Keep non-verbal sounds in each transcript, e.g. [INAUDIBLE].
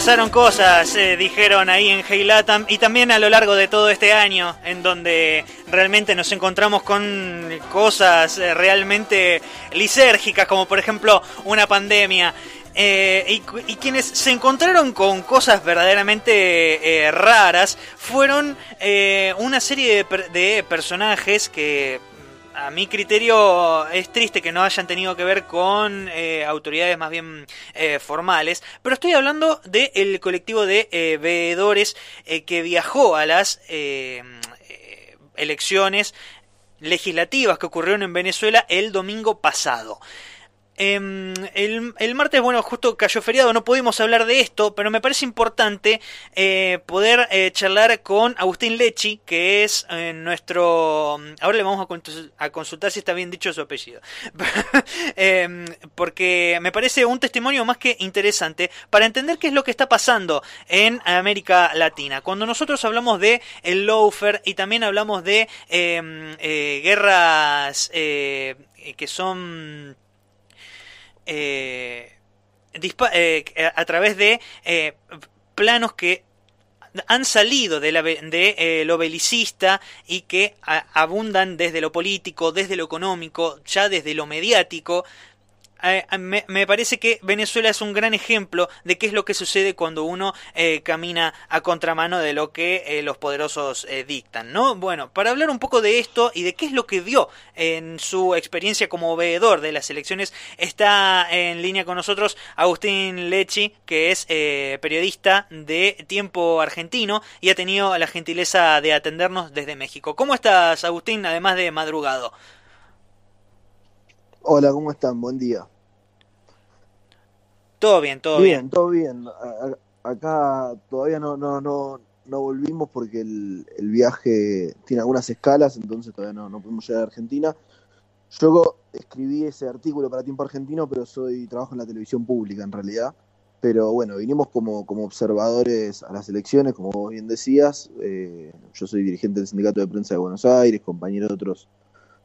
pasaron cosas, eh, dijeron ahí en Hey Latam, y también a lo largo de todo este año, en donde realmente nos encontramos con cosas eh, realmente lisérgicas, como por ejemplo una pandemia. Eh, y, quienes se encontraron con cosas verdaderamente raras fueron una serie de personajes que a mi criterio es triste que no hayan tenido que ver con eh, autoridades más bien eh, formales, pero estoy hablando del colectivo de eh, veedores que viajó a las elecciones legislativas que ocurrieron en Venezuela el domingo pasado. Em, el, martes, bueno, justo cayó feriado, no pudimos hablar de esto, pero me parece importante eh, poder eh, charlar con Agustín Lechi, que es eh, nuestro... Ahora le vamos a, consultar si está bien dicho su apellido. [LAUGHS] Em, porque me parece un testimonio más que interesante para entender qué es lo que está pasando en América Latina. Cuando nosotros hablamos de el loafer y también hablamos de em, guerras que son eh, eh, a través de eh, planos que han salido de, la, de lo belicista y que abundan desde lo político, desde lo económico, ya desde lo mediático, eh, me, parece que Venezuela es un gran ejemplo de qué es lo que sucede cuando uno eh, camina a contramano de lo que eh, los poderosos dictan, ¿no? Bueno, para hablar un poco de esto y de qué es lo que vio en su experiencia como veedor de las elecciones, está en línea con nosotros Agustín Lechi, que es periodista de Tiempo Argentino y ha tenido la gentileza de atendernos desde México. ¿Cómo estás, Agustín, además de madrugado? Hola, ¿cómo están? Buen día. Todo bien, todo bien. Bien, todo bien. acá todavía no, no, no, no volvimos porque el, viaje tiene algunas escalas, entonces todavía no, no pudimos llegar a Argentina. Yo escribí ese artículo para Tiempo Argentino, pero soy trabajo en la televisión pública en realidad. Pero bueno, vinimos como, como observadores a las elecciones, como bien decías. Eh, yo soy dirigente del Sindicato de Prensa de Buenos Aires, compañero de otros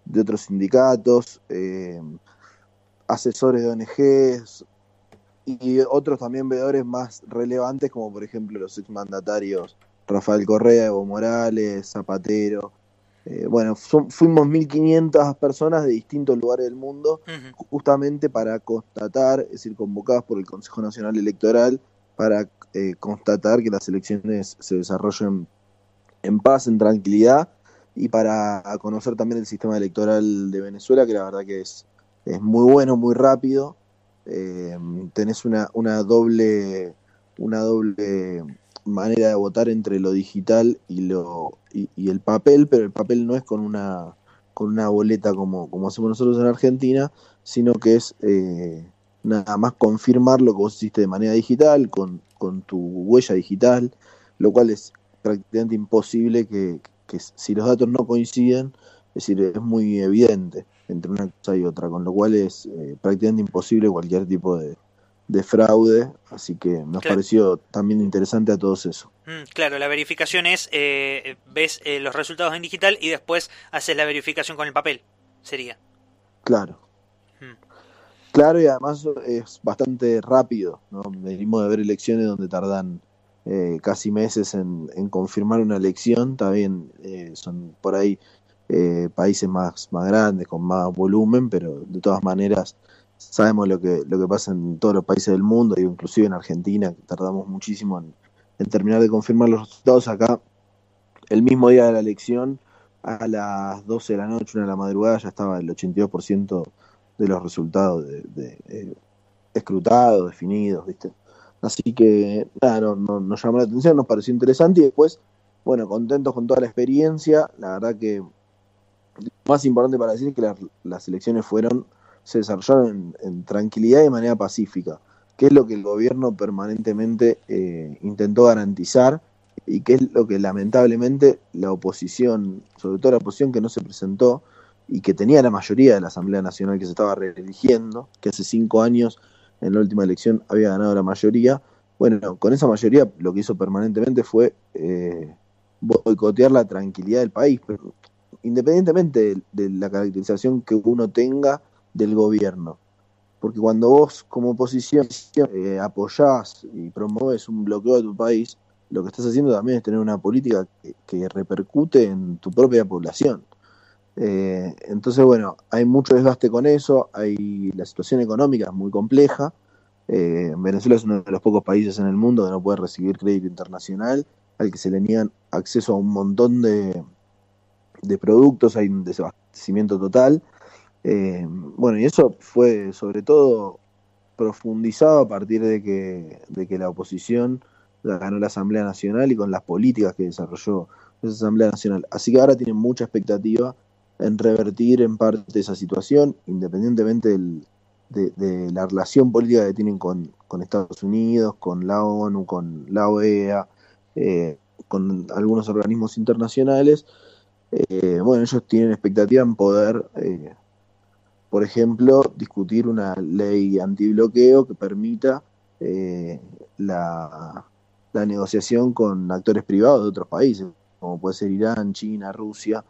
de otros sindicatos, eh, asesores de ONGs y otros también veedores más relevantes, como por ejemplo los exmandatarios Rafael Correa, Evo Morales, Zapatero. Eh, bueno, fuimos 1.500 personas de distintos lugares del mundo, justamente para constatar, es decir, convocadas por el Consejo Nacional Electoral, para eh, constatar que las elecciones se desarrollen en paz, en tranquilidad y para conocer también el sistema electoral de Venezuela, que la verdad que es, es muy bueno, muy rápido. Eh, tenés una, una doble una doble manera de votar entre lo digital y lo y, el papel, pero el papel no es con una con una boleta como, como hacemos nosotros en Argentina, sino que es eh, nada más confirmar lo que vos hiciste de manera digital, con, con tu huella digital, lo cual es prácticamente imposible que, que si los datos no coinciden, es decir, es muy evidente entre una cosa y otra, con lo cual es eh, prácticamente imposible cualquier tipo de, fraude, así que nos pareció también interesante a todos eso. Mm, claro, la verificación es, eh, ves eh, los resultados en digital y después haces la verificación con el papel, sería. Claro. Mm. Claro, y además es bastante rápido, ¿no? Venimos de ver elecciones donde tardan eh, casi meses en, confirmar una elección, está bien, eh, son por ahí eh, países más, más grandes, con más volumen, pero de todas maneras sabemos lo que, lo que pasa en todos los países del mundo, inclusive en Argentina, que tardamos muchísimo en, terminar de confirmar los resultados acá. El mismo día de la elección, a las 12 de la noche, una de la madrugada, ya estaba el 82% de los resultados de, escrutados, definidos, ¿viste? Así que nada, no, nos llamó la atención, nos pareció interesante y después, bueno, contentos con toda la experiencia. La verdad que lo más importante para decir es que las, elecciones fueron, se desarrollaron en, tranquilidad y de manera pacífica, que es lo que el gobierno permanentemente eh, intentó garantizar y que es lo que lamentablemente la oposición, sobre todo la oposición que no se presentó y que tenía la mayoría de la Asamblea Nacional que se estaba reeligiendo, que hace cinco años en la última elección había ganado la mayoría. Bueno, con esa mayoría lo que hizo permanentemente fue eh, boicotear la tranquilidad del país, pero independientemente de, la caracterización que uno tenga del gobierno. porque cuando vos como oposición eh, apoyás y promueves un bloqueo de tu país, lo que estás haciendo también es tener una política que, repercute en tu propia población. Eh, entonces, bueno, hay mucho desgaste con eso, hay la situación económica es muy compleja. Eh, Venezuela es uno de los pocos países en el mundo que no puede recibir crédito internacional, al que se le niegan acceso a un montón de, de productos, hay un desabastecimiento total. Eh, bueno, y eso fue sobre todo profundizado a partir de que, de que la oposición ganó la Asamblea Nacional y con las políticas que desarrolló esa Asamblea Nacional. Así que ahora tienen mucha expectativa en revertir en parte esa situación, independientemente de, la relación política que tienen con, Estados Unidos, con la ONU, con la OEA, eh, con algunos organismos internacionales. Eh, bueno, ellos tienen expectativa en poder por ejemplo, discutir una ley antibloqueo que permita eh, la, negociación con actores privados de otros países, como puede ser Irán, China, Rusia,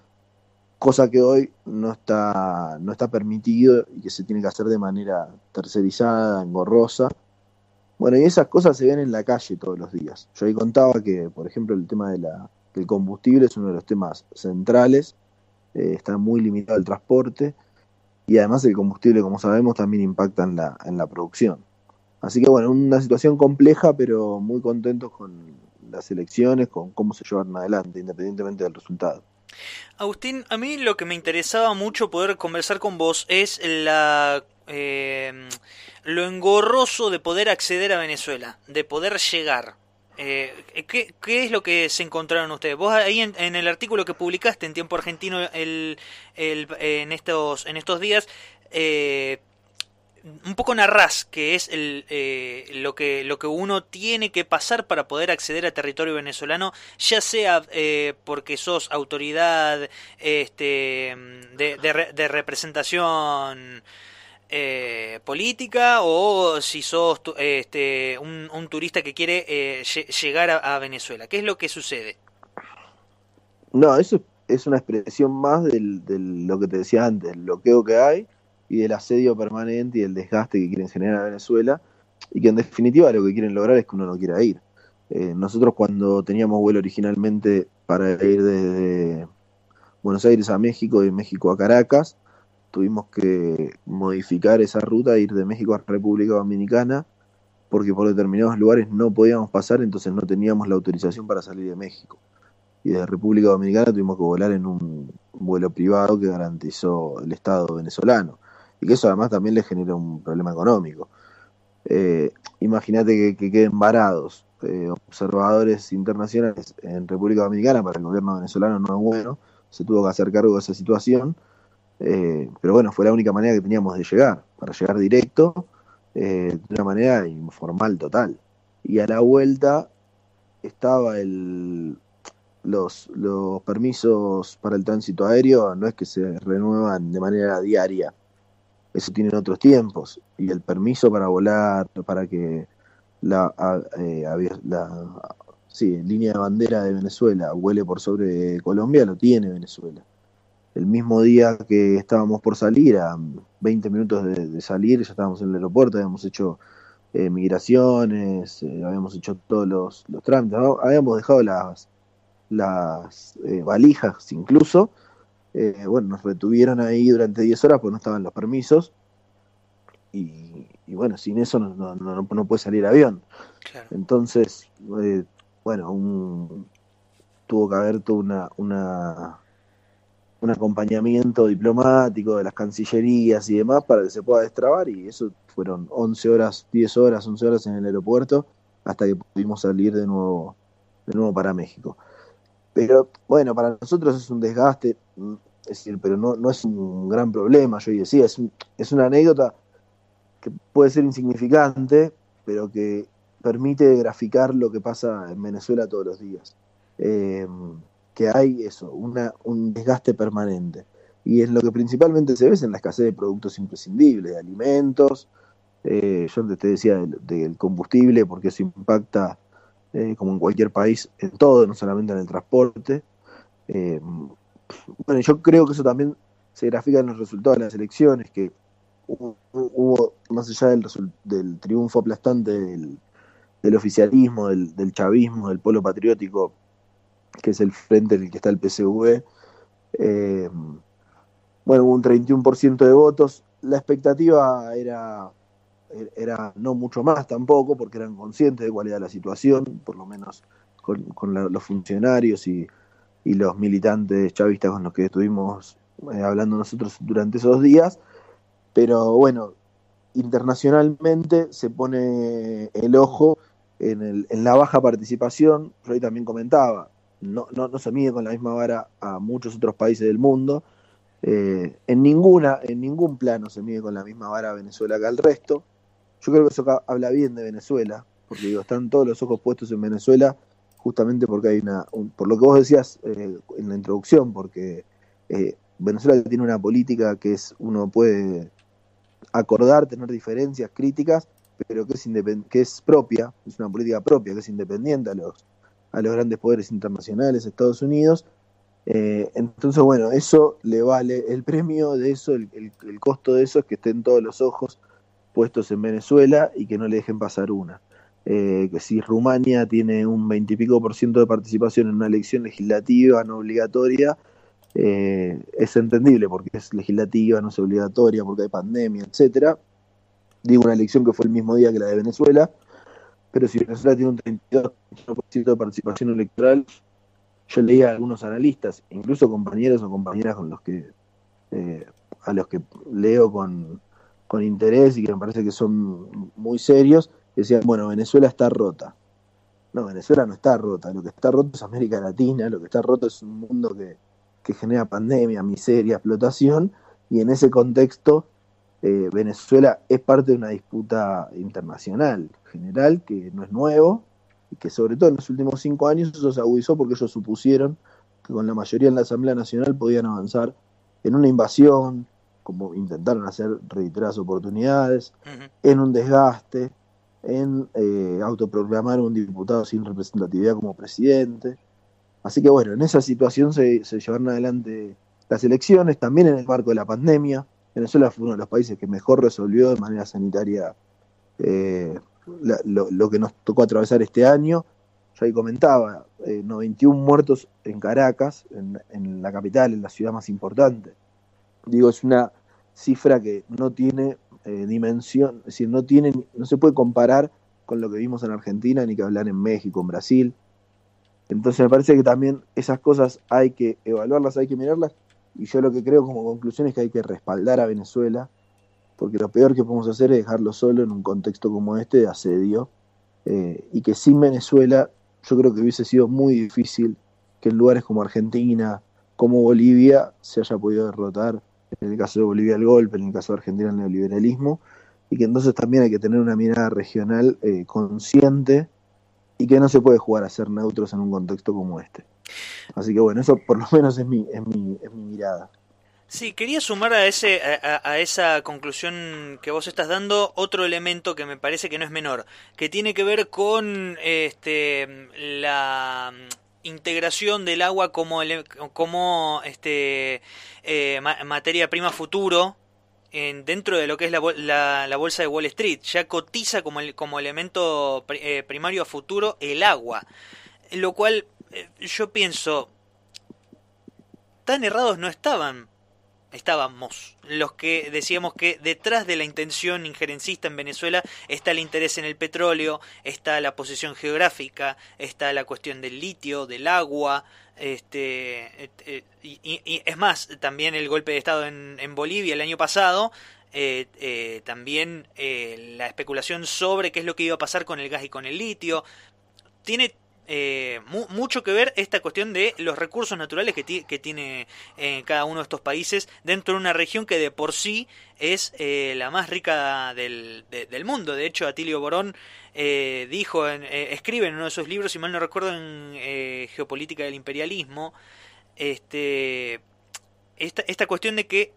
cosa que hoy no está, no está permitido y que se tiene que hacer de manera tercerizada, engorrosa. Bueno, y esas cosas se ven en la calle todos los días. Yo ahí contaba que, por ejemplo, el tema de la, del combustible es uno de los temas centrales, eh, está muy limitado el transporte, y además el combustible, como sabemos, también impacta en la, en la producción. Así que bueno, una situación compleja, pero muy contentos con las elecciones, con cómo se llevan adelante, independientemente del resultado. Agustín, a mí lo que me interesaba mucho poder conversar con vos es la eh, lo engorroso de poder acceder a Venezuela, de poder llegar. Eh, ¿qué, es lo que se encontraron ustedes? Vos ahí en, el artículo que publicaste en Tiempo Argentino el, en, estos, en estos días, eh, un poco narrás que es el, eh, lo, que, lo que uno tiene que pasar para poder acceder a territorio venezolano, ya sea eh, porque sos autoridad este, de, de, de representación eh, política o si sos este, un, turista que quiere eh, llegar a, Venezuela. ¿Qué es lo que sucede? No, eso es una expresión más de lo que te decía antes, el bloqueo que hay y del asedio permanente y el desgaste que quieren generar a Venezuela y que en definitiva lo que quieren lograr es que uno no quiera ir. Eh, nosotros cuando teníamos vuelo originalmente para ir desde Buenos Aires a México y México a Caracas, tuvimos que modificar esa ruta, ir de México a República Dominicana, porque por determinados lugares no podíamos pasar, entonces no teníamos la autorización para salir de México. Y de República Dominicana tuvimos que volar en un vuelo privado que garantizó el Estado venezolano. Y que eso además también le genera un problema económico. Eh, Imagínate que, queden varados eh, observadores internacionales en República Dominicana para el gobierno venezolano no es bueno, se tuvo que hacer cargo de esa situación eh, pero bueno, fue la única manera que teníamos de llegar, para llegar directo, eh, de una manera informal total. Y a la vuelta estaba el, los, los permisos para el tránsito aéreo, no es que se renuevan de manera diaria, eso tienen otros tiempos. Y el permiso para volar, para que la, eh, la línea de bandera de Venezuela vuele por sobre Colombia, lo tiene Venezuela el mismo día que estábamos por salir, a 20 minutos de, salir, ya estábamos en el aeropuerto, habíamos hecho eh, migraciones, eh, habíamos hecho todos los, los trámites, habíamos dejado las, las eh, valijas incluso. Bueno, nos retuvieron ahí durante 10 horas porque no estaban los permisos. Y, bueno, sin eso no, no, no, puede salir avión. Entonces, bueno, tuvo que haber toda una, una un acompañamiento diplomático de las cancillerías y demás para que se pueda destrabar y eso fueron 11 horas, 10 horas, 11 horas en el aeropuerto hasta que pudimos salir de nuevo, de nuevo para México. Pero bueno, para nosotros es un desgaste, mm, es decir, pero no, no es un gran problema, yo decía, es, es una anécdota que puede ser insignificante, pero que permite graficar lo que pasa en Venezuela todos los días. Eh, que hay eso, una, un desgaste permanente. Y es lo que principalmente se ve en la escasez de productos imprescindibles, de alimentos. Eh, yo antes te decía del, combustible, porque eso impacta, eh, como en cualquier país, en todo, no solamente en el transporte. Eh, bueno, yo creo que eso también se grafica en los resultados de las elecciones, que hubo, más allá del, del triunfo aplastante del, del oficialismo, del, del, chavismo, del polo patriótico, que es el frente en el que está el PSV, eh, bueno, hubo un 31% de votos. La expectativa era, era no mucho más tampoco, porque eran conscientes de cuál era la situación, por lo menos con, los funcionarios y, los militantes chavistas con los que estuvimos eh, hablando nosotros durante esos días. Pero bueno, internacionalmente se pone el ojo en, el, en la baja participación. Ahí también comentaba, no, no, no, se mide con la misma vara a muchos otros países del mundo. Eh, en, ninguna, en ningún plano se mide con la misma vara Venezuela que al resto. Yo creo que eso habla bien de Venezuela, porque digo, están todos los ojos puestos en Venezuela justamente porque hay una, por lo que vos decías eh, en la introducción, porque eh, Venezuela tiene una política que es, uno puede acordar, tener diferencias críticas, pero que es, que es propia, es una política propia, que es independiente a los, a los grandes poderes internacionales, Estados Unidos. Eh, entonces, bueno, eso le vale, el premio de eso, el, el costo de eso es que estén todos los ojos puestos en Venezuela y que no le dejen pasar una. Eh, que si Rumania tiene un veintipico por ciento de participación en una elección legislativa no obligatoria, eh, es entendible porque es legislativa, no es obligatoria, porque hay pandemia, etcétera. Digo una elección que fue el mismo día que la de Venezuela, pero si Venezuela tiene un 32% de participación electoral, yo leía a algunos analistas, incluso compañeros o compañeras con los que eh, a los que leo con, con interés y que me parece que son muy serios, decían, bueno, Venezuela está rota. No, Venezuela no está rota, lo que está roto es América Latina, lo que está roto es un mundo que, genera pandemia, miseria, explotación, y en ese contexto eh, Venezuela es parte de una disputa internacional general que no es nuevo y que sobre todo en los últimos cinco años eso se agudizó porque ellos supusieron que con la mayoría en la Asamblea Nacional podían avanzar en una invasión, como intentaron hacer reiteradas oportunidades, en un desgaste, en eh, autoproclamar un diputado sin representatividad como presidente. Así que bueno, en esa situación se, se llevaron adelante las elecciones, también en el marco de la pandemia. Venezuela fue uno de los países que mejor resolvió de manera sanitaria eh, lo, que nos tocó atravesar este año. Yo ahí comentaba, 91 eh, muertos en Caracas, en, en, la capital, en la ciudad más importante. Digo, es una cifra que no tiene eh, dimensión, es decir, no, tienen, no se puede comparar con lo que vimos en Argentina ni que hablar en México, en Brasil. Entonces me parece que también esas cosas hay que evaluarlas, hay que mirarlas, y yo lo que creo como conclusión es que hay que respaldar a Venezuela, porque lo peor que podemos hacer es dejarlo solo en un contexto como este de asedio, eh, y que sin Venezuela yo creo que hubiese sido muy difícil que en lugares como Argentina, como Bolivia, se haya podido derrotar en el caso de Bolivia el golpe, en el caso de Argentina el neoliberalismo, y que entonces también hay que tener una mirada regional eh, consciente y que no se puede jugar a ser neutros en un contexto como este. Así que bueno, eso por lo menos es mi, es mi, es mi mirada. Sí, quería sumar a, ese, a, esa conclusión que vos estás dando otro elemento que me parece que no es menor, que tiene que ver con este, la integración del agua como, como este, eh, materia prima futuro en, dentro de lo que es la, la, bolsa de Wall Street. Ya cotiza como, el, como elemento eh, primario a futuro el agua. Lo cual eh, yo pienso, tan errados no estaban estábamos. Los que decíamos que detrás de la intención injerencista en Venezuela está el interés en el petróleo, está la posición geográfica, está la cuestión del litio, del agua, este, eh, y, es más, también el golpe de Estado en, Bolivia el año pasado, eh, eh, también la especulación sobre qué es lo que iba a pasar con el gas y con el litio, tiene eh, mucho que ver esta cuestión de los recursos naturales que, tiene eh, cada uno de estos países dentro de una región que de por sí es eh, la más rica del, mundo. De hecho, Atilio Borón dijo, en, escribe en uno de sus libros, si mal no recuerdo, en Geopolítica del Imperialismo, este, esta, esta cuestión de que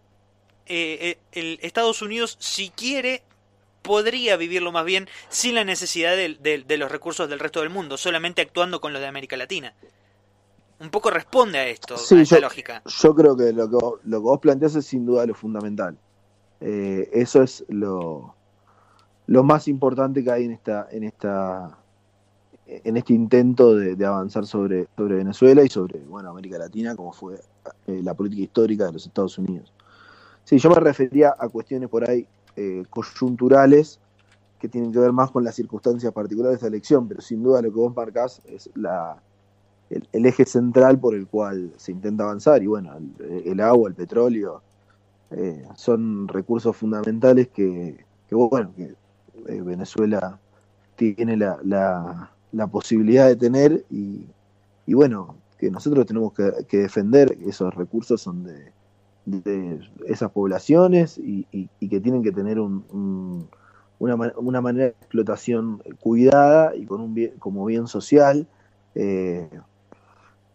el Estados Unidos, si quiere, podría vivirlo más bien sin la necesidad de, los recursos del resto del mundo, solamente actuando con los de América Latina. Un poco responde a esto, a esta lógica. Yo creo que lo, que lo que vos planteás es sin duda lo fundamental. Eh, eso es lo, lo más importante que hay en esta, en esta, en este intento de, avanzar sobre, sobre Venezuela y sobre bueno América Latina, como fue eh, la política histórica de los Estados Unidos. Sí, yo me refería a cuestiones por ahí eh, coyunturales que tienen que ver más con las circunstancias particulares de la elección, pero sin duda lo que vos marcás es la, el, eje central por el cual se intenta avanzar, y bueno, el, agua, el petróleo, eh, son recursos fundamentales que, bueno, que eh, Venezuela tiene la, la, posibilidad de tener y, y, bueno, que nosotros tenemos que, defender esos recursos son de, de esas poblaciones y, y, que tienen que tener un, una, una, manera de explotación cuidada y con un bien, como bien social. Eh,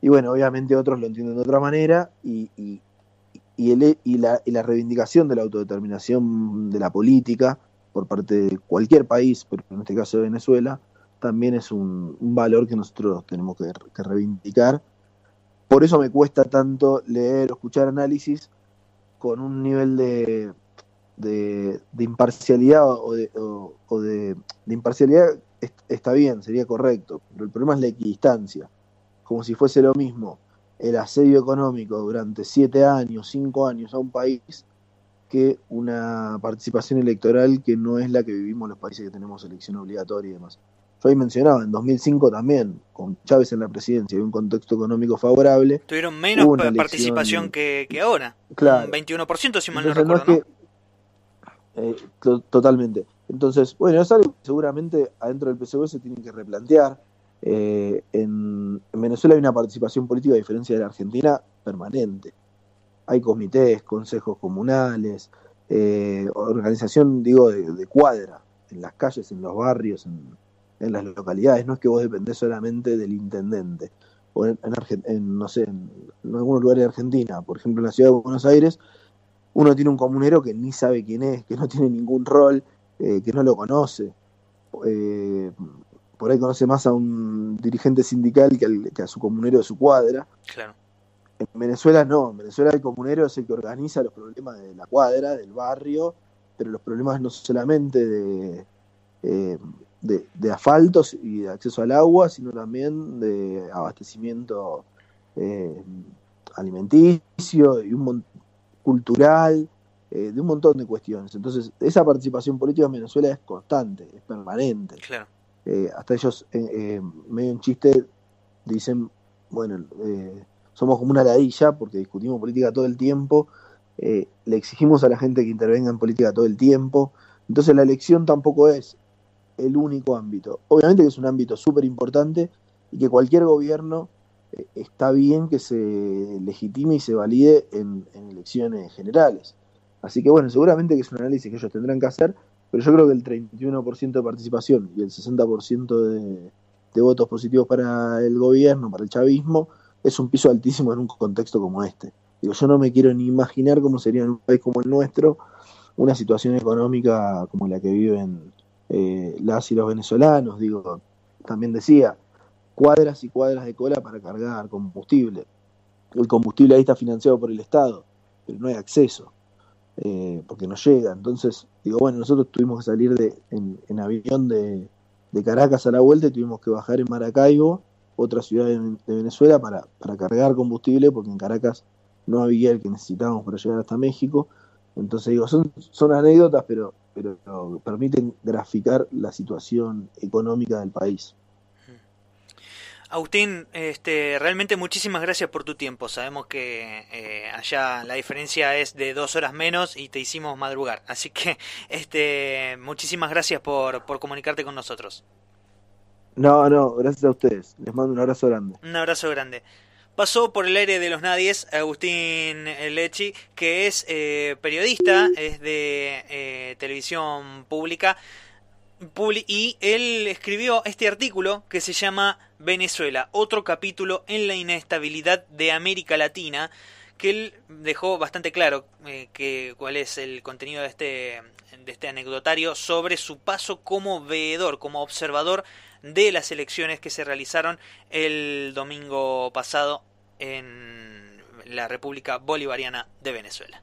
y bueno, obviamente otros lo entienden de otra manera y, y, el, y, la, y la reivindicación de la autodeterminación de la política por parte de cualquier país, pero en este caso de Venezuela, también es un, valor que nosotros tenemos que, reivindicar. Por eso me cuesta tanto leer o escuchar análisis con un nivel de, de, imparcialidad o, de, o, de, imparcialidad está bien, sería correcto, pero el problema es la equidistancia como si fuese lo mismo el asedio económico durante siete años, cinco años a un país que una participación electoral que no es la que vivimos los países que tenemos elección obligatoria y demás. Ahí mencionaba, en 2005 también, con Chávez en la presidencia y un contexto económico favorable. Tuvieron menos participación que, ahora. Claro. Un 21% si mal no recuerdo, eh, totalmente. Entonces, bueno, es algo que seguramente adentro del PSV se tiene que replantear eh, en, Venezuela hay una participación política, a diferencia de la Argentina, permanente. Hay comités, consejos comunales, eh, organización, digo, de, cuadra, en las calles, en los barrios, en, las localidades. No es que vos dependés solamente del intendente. O en, no sé, en, algunos lugares de Argentina, por ejemplo en la ciudad de Buenos Aires, uno tiene un comunero que ni sabe quién es, que no [LAUGHS] tiene ningún rol, eh, que no lo conoce. Eh, por ahí conoce más a un dirigente sindical que, a su comunero de su cuadra. Claro. En Venezuela no, en Venezuela el comunero es el que organiza los problemas de la cuadra, del barrio, pero los problemas no solamente de, eh, de, asfaltos y de acceso al agua, sino también de abastecimiento eh, alimenticio y un cultural, eh, de un montón de cuestiones. Entonces, esa participación política en Venezuela es constante, es permanente. Claro. Eh, hasta ellos, medio en chiste, dicen, bueno, somos como una ladilla porque discutimos política todo el tiempo, le exigimos a la gente que intervenga en política todo el tiempo, entonces la elección tampoco es el único ámbito. Obviamente que es un ámbito súper importante y que cualquier gobierno está bien que se legitime y se valide en, en elecciones generales. Así que bueno, seguramente que es un análisis que ellos tendrán que hacer, pero yo creo que el 31% de participación y el 60% de, de votos positivos para el gobierno, para el chavismo, es un piso altísimo en un contexto como este. Digo, yo no me quiero ni imaginar cómo sería en un país como el nuestro una situación económica como la que viven eh, las y los venezolanos. Digo, también decía, cuadras y cuadras de cola para cargar combustible. El combustible ahí está financiado por el Estado, pero no hay acceso. Eh, porque no llega. Entonces, digo, bueno, nosotros tuvimos que salir de, en, avión de, Caracas a la vuelta y tuvimos que bajar en Maracaibo, otra ciudad de, Venezuela, para, para, cargar combustible, porque en Caracas no había el que necesitábamos para llegar hasta México. Entonces, digo, son, son anécdotas, pero, pero permiten graficar la situación económica del país. Agustín, este, realmente muchísimas gracias por tu tiempo. Sabemos que eh, allá la diferencia es de dos horas menos y te hicimos madrugar. Así que [LAUGHS] este, muchísimas gracias por, por comunicarte con nosotros. No, no, gracias a ustedes. Les mando un abrazo grande. Un abrazo grande. Pasó por el aire de los nadies Agustín Lechi, que es eh, periodista, es de eh, televisión pública y él escribió este artículo que se llama Venezuela, otro capítulo en la inestabilidad de América Latina, que él dejó bastante claro eh, que, cuál es el contenido de este, de este anecdotario sobre su paso como veedor, como observador de las elecciones que se realizaron el domingo pasado en la República Bolivariana de Venezuela.